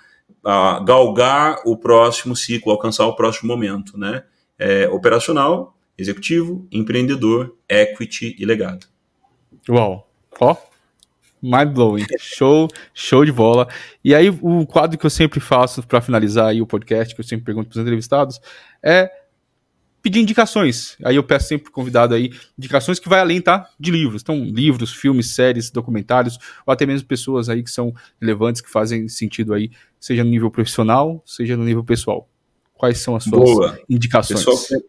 a galgar o próximo ciclo, alcançar o próximo momento, né? É, operacional, executivo, empreendedor, equity e legado. Uau! Ó, mind blowing. Show, show de bola. E aí, o quadro que eu sempre faço para finalizar aí o podcast, que eu sempre pergunto para os entrevistados, é pedir indicações. Aí eu peço sempre convidado aí indicações que vai além, tá? De livros. Então, livros, filmes, séries, documentários, ou até mesmo pessoas aí que são relevantes, que fazem sentido aí, seja no nível profissional, seja no nível pessoal. Quais são as suas Boa. indicações? Pessoal,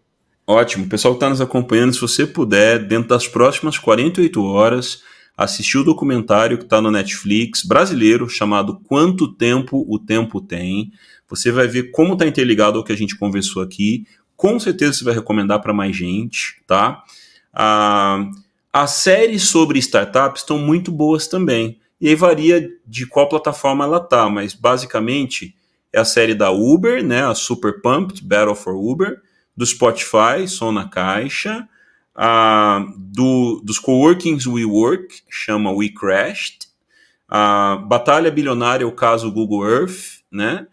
ótimo. Pessoal que está nos acompanhando, se você puder, dentro das próximas 48 horas, assistir o documentário que está no Netflix brasileiro chamado Quanto Tempo o Tempo Tem. Você vai ver como está interligado ao que a gente conversou aqui. Com certeza você vai recomendar para mais gente, tá? Ah, as séries sobre startups estão muito boas também. E aí varia de qual plataforma ela tá, mas basicamente é a série da Uber, né, a Super Pumped, Battle for Uber, do Spotify, Som na Caixa, Uh, do, dos coworkings WeWork, chama We Crashed. A Batalha Bilionária, o caso Google Earth, né?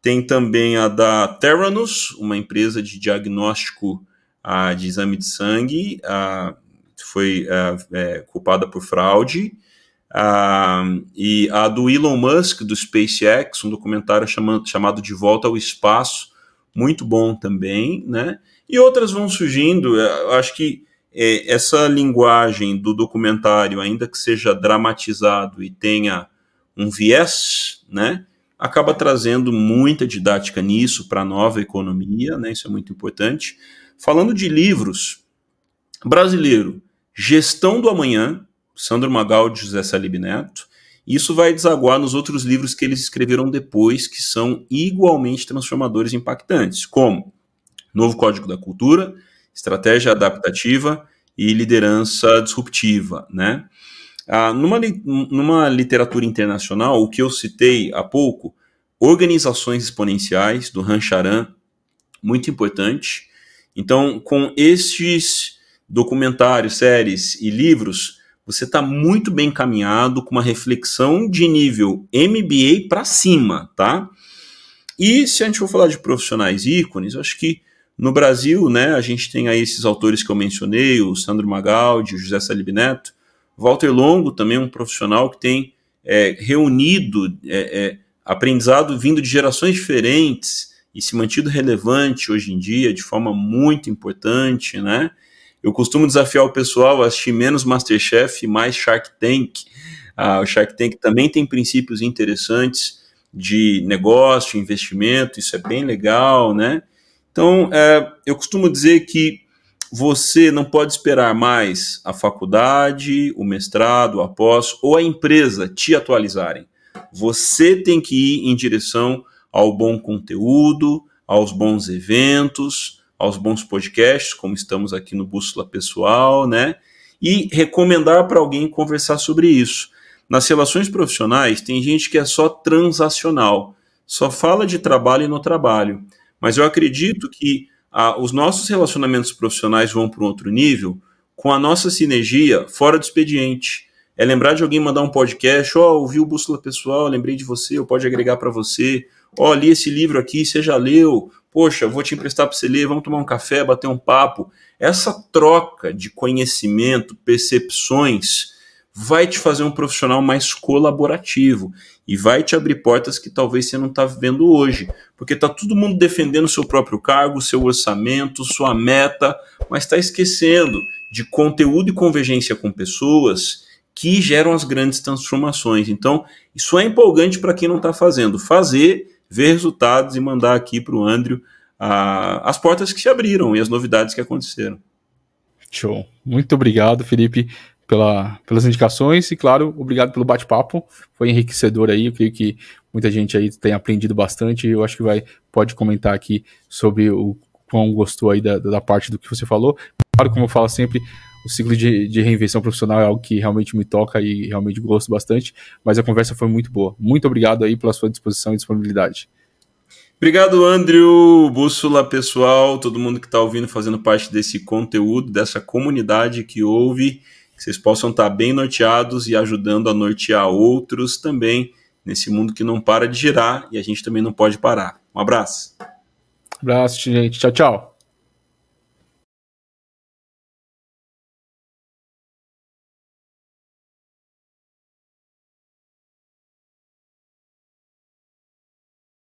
Tem também a da Terranus, uma empresa de diagnóstico uh, de exame de sangue, uh, foi é, culpada por fraude. e a do Elon Musk, do SpaceX, um documentário chamado, chamado De Volta ao Espaço, muito bom também, né? E outras vão surgindo. Eu acho que é, essa linguagem do documentário, ainda que seja dramatizado e tenha um viés, né, acaba trazendo muita didática nisso para a nova economia, né, isso é muito importante. Falando de livros, brasileiro, Gestão do Amanhã, Sandro Magaldi e José Salib Neto, isso vai desaguar nos outros livros que eles escreveram depois, que são igualmente transformadores e impactantes, como Novo Código da Cultura, Estratégia Adaptativa e Liderança Disruptiva, né? Ah, numa, numa literatura internacional, o que eu citei há pouco, Organizações Exponenciais, do Rancharan, muito importante. Então, com estes documentários, séries e livros, você está muito bem encaminhado com uma reflexão de nível MBA para cima, tá? E se a gente for falar de profissionais ícones, eu acho que no Brasil, né, a gente tem aí esses autores que eu mencionei, o Sandro Magaldi, o José Salib Neto, Walter Longo, também um profissional que tem é, reunido é, é, aprendizado vindo de gerações diferentes e se mantido relevante hoje em dia de forma muito importante, né? Eu costumo desafiar o pessoal a assistir menos Masterchef e mais Shark Tank. Ah, o Shark Tank também tem princípios interessantes de negócio, investimento, isso é bem legal, né? Então, é, eu costumo dizer que você não pode esperar mais a faculdade, o mestrado, a pós ou a empresa te atualizarem. Você tem que ir em direção ao bom conteúdo, aos bons eventos, aos bons podcasts, como estamos aqui no Bússola Pessoal, né? e recomendar para alguém conversar sobre isso. Nas relações profissionais, tem gente que é só transacional, só fala de trabalho e no trabalho. Mas eu acredito que ah, os nossos relacionamentos profissionais vão para um outro nível com a nossa sinergia fora do expediente. É lembrar de alguém mandar um podcast, ó, oh, ouvi o Bússola Pessoal, lembrei de você, eu pode agregar para você. Ó, oh, li esse livro aqui, você já leu. Poxa, vou te emprestar para você ler, vamos tomar um café, bater um papo. Essa troca de conhecimento, percepções, vai te fazer um profissional mais colaborativo e vai te abrir portas que talvez você não está vendo hoje, porque está todo mundo defendendo seu próprio cargo, seu orçamento, sua meta, mas está esquecendo de conteúdo e convergência com pessoas que geram as grandes transformações. Então, isso é empolgante para quem não está fazendo. Fazer, ver resultados e mandar aqui para o Andrew as portas que se abriram e as novidades que aconteceram. Show. Muito obrigado, Felipe pela, pelas indicações e, claro, obrigado pelo bate-papo. Foi enriquecedor aí. Eu creio que muita gente aí tem aprendido bastante. Eu acho que vai pode comentar aqui sobre o quão gostou aí da, da parte do que você falou. Claro, como eu falo sempre, o ciclo de, de reinvenção profissional é algo que realmente me toca e realmente gosto bastante. Mas a conversa foi muito boa. Muito obrigado aí pela sua disposição e disponibilidade. Obrigado, Andrew, Bússola pessoal, todo mundo que está ouvindo, fazendo parte desse conteúdo, dessa comunidade que ouve que vocês possam estar bem norteados e ajudando a nortear outros também nesse mundo que não para de girar e a gente também não pode parar. Um abraço. Abraço, gente. Tchau, tchau.